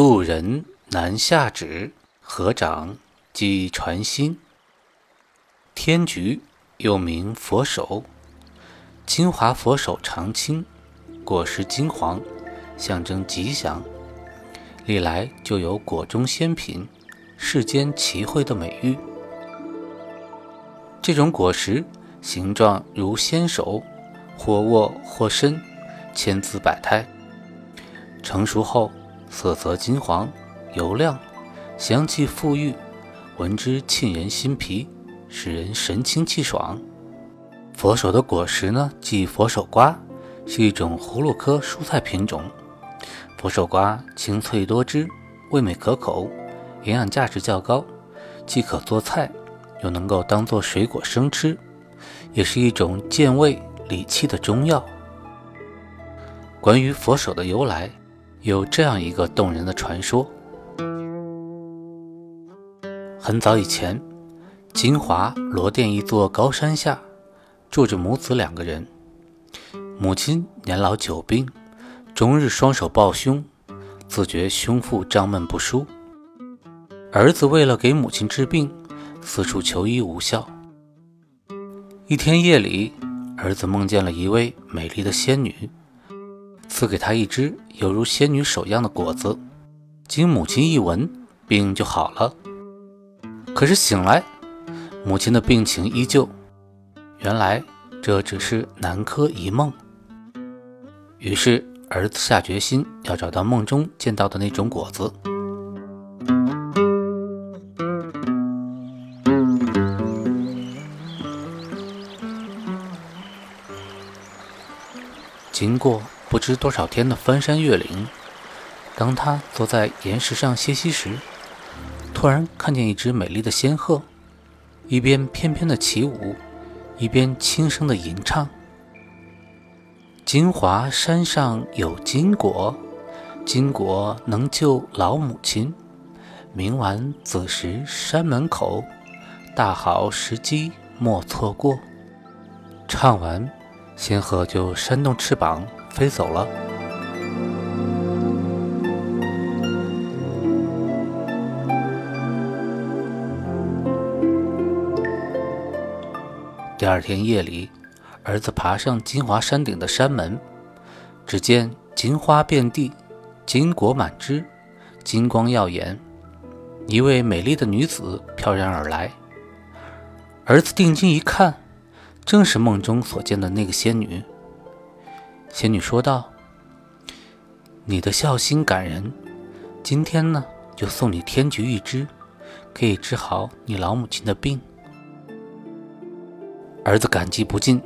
渡人南下指，合掌即传心。天菊又名佛手，金华佛手常青，果实金黄，象征吉祥，历来就有果中仙品、世间奇慧的美誉。这种果实形状如仙手，或握或伸，千姿百态。成熟后。色泽金黄，油亮，香气馥郁，闻之沁人心脾，使人神清气爽。佛手的果实呢，即佛手瓜，是一种葫芦科蔬菜品种。佛手瓜清脆多汁，味美可口，营养价值较高，既可做菜，又能够当做水果生吃，也是一种健胃理气的中药。关于佛手的由来。有这样一个动人的传说：很早以前，金华罗店一座高山下，住着母子两个人。母亲年老久病，终日双手抱胸，自觉胸腹胀闷不舒。儿子为了给母亲治病，四处求医无效。一天夜里，儿子梦见了一位美丽的仙女。赐给他一只犹如仙女手样的果子，经母亲一闻，病就好了。可是醒来，母亲的病情依旧。原来这只是南柯一梦。于是儿子下决心要找到梦中见到的那种果子。经过。不知多少天的翻山越岭，当他坐在岩石上歇息时，突然看见一只美丽的仙鹤，一边翩翩的起舞，一边轻声的吟唱：“金华山上有金果，金果能救老母亲。明晚子时山门口，大好时机莫错过。”唱完，仙鹤就扇动翅膀。飞走了。第二天夜里，儿子爬上金华山顶的山门，只见金花遍地，金果满枝，金光耀眼。一位美丽的女子飘然而来。儿子定睛一看，正是梦中所见的那个仙女。仙女说道：“你的孝心感人，今天呢，就送你天菊一支，可以治好你老母亲的病。”儿子感激不尽，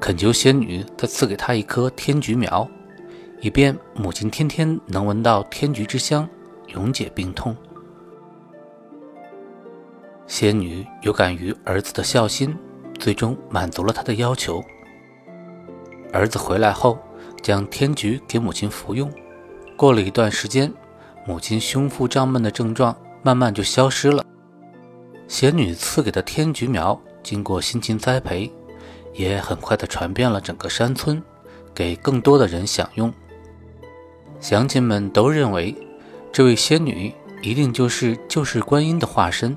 恳求仙女再赐给他一棵天菊苗，以便母亲天天能闻到天菊之香，永解病痛。仙女有感于儿子的孝心，最终满足了他的要求。儿子回来后，将天菊给母亲服用。过了一段时间，母亲胸腹胀闷的症状慢慢就消失了。仙女赐给的天菊苗，经过辛勤栽培，也很快的传遍了整个山村，给更多的人享用。乡亲们都认为，这位仙女一定就是救世观音的化身。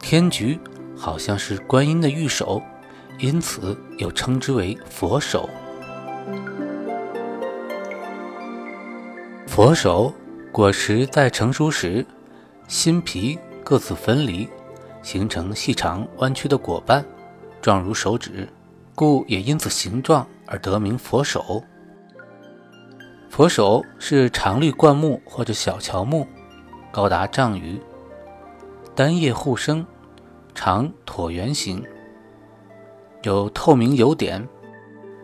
天菊好像是观音的玉手。因此又称之为佛手。佛手果实在成熟时，心皮各自分离，形成细长弯曲的果瓣，状如手指，故也因此形状而得名佛手。佛手是常绿灌木或者小乔木，高达丈余，单叶互生，呈椭圆形。有透明油点，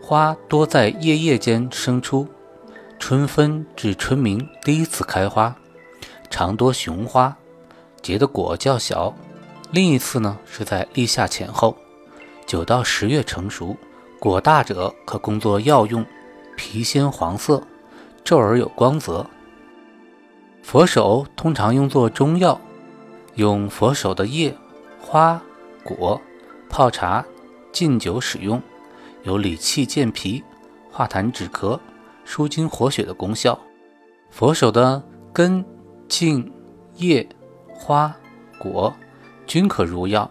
花多在叶叶间生出，春分至春明第一次开花，常多雄花，结的果较小。另一次呢是在立夏前后，九到十月成熟，果大者可供作药用，皮鲜黄色，皱而有光泽。佛手通常用作中药，用佛手的叶、花、果泡茶、禁酒使用。有理气健脾、化痰止咳、舒筋活血的功效。佛手的根、茎、叶、花、果均可入药，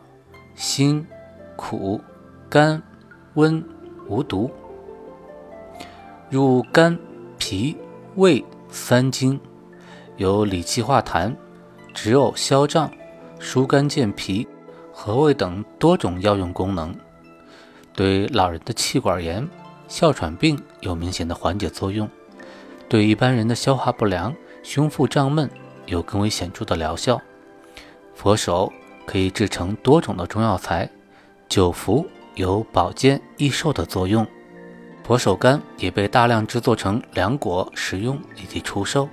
辛、苦、甘、温，无毒。入肝、脾、胃三经，有理气化痰、止呕消胀、疏肝健脾、和胃等多种药用功能。对老人的气管炎、哮喘病有明显的缓解作用，对一般人的消化不良、胸腹胀闷有更为显著的疗效。佛手可以制成多种的中药材，久服有保健益寿的作用。佛手柑也被大量制作成凉果食用以及出售，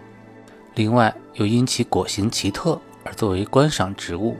另外又因其果形奇特而作为观赏植物。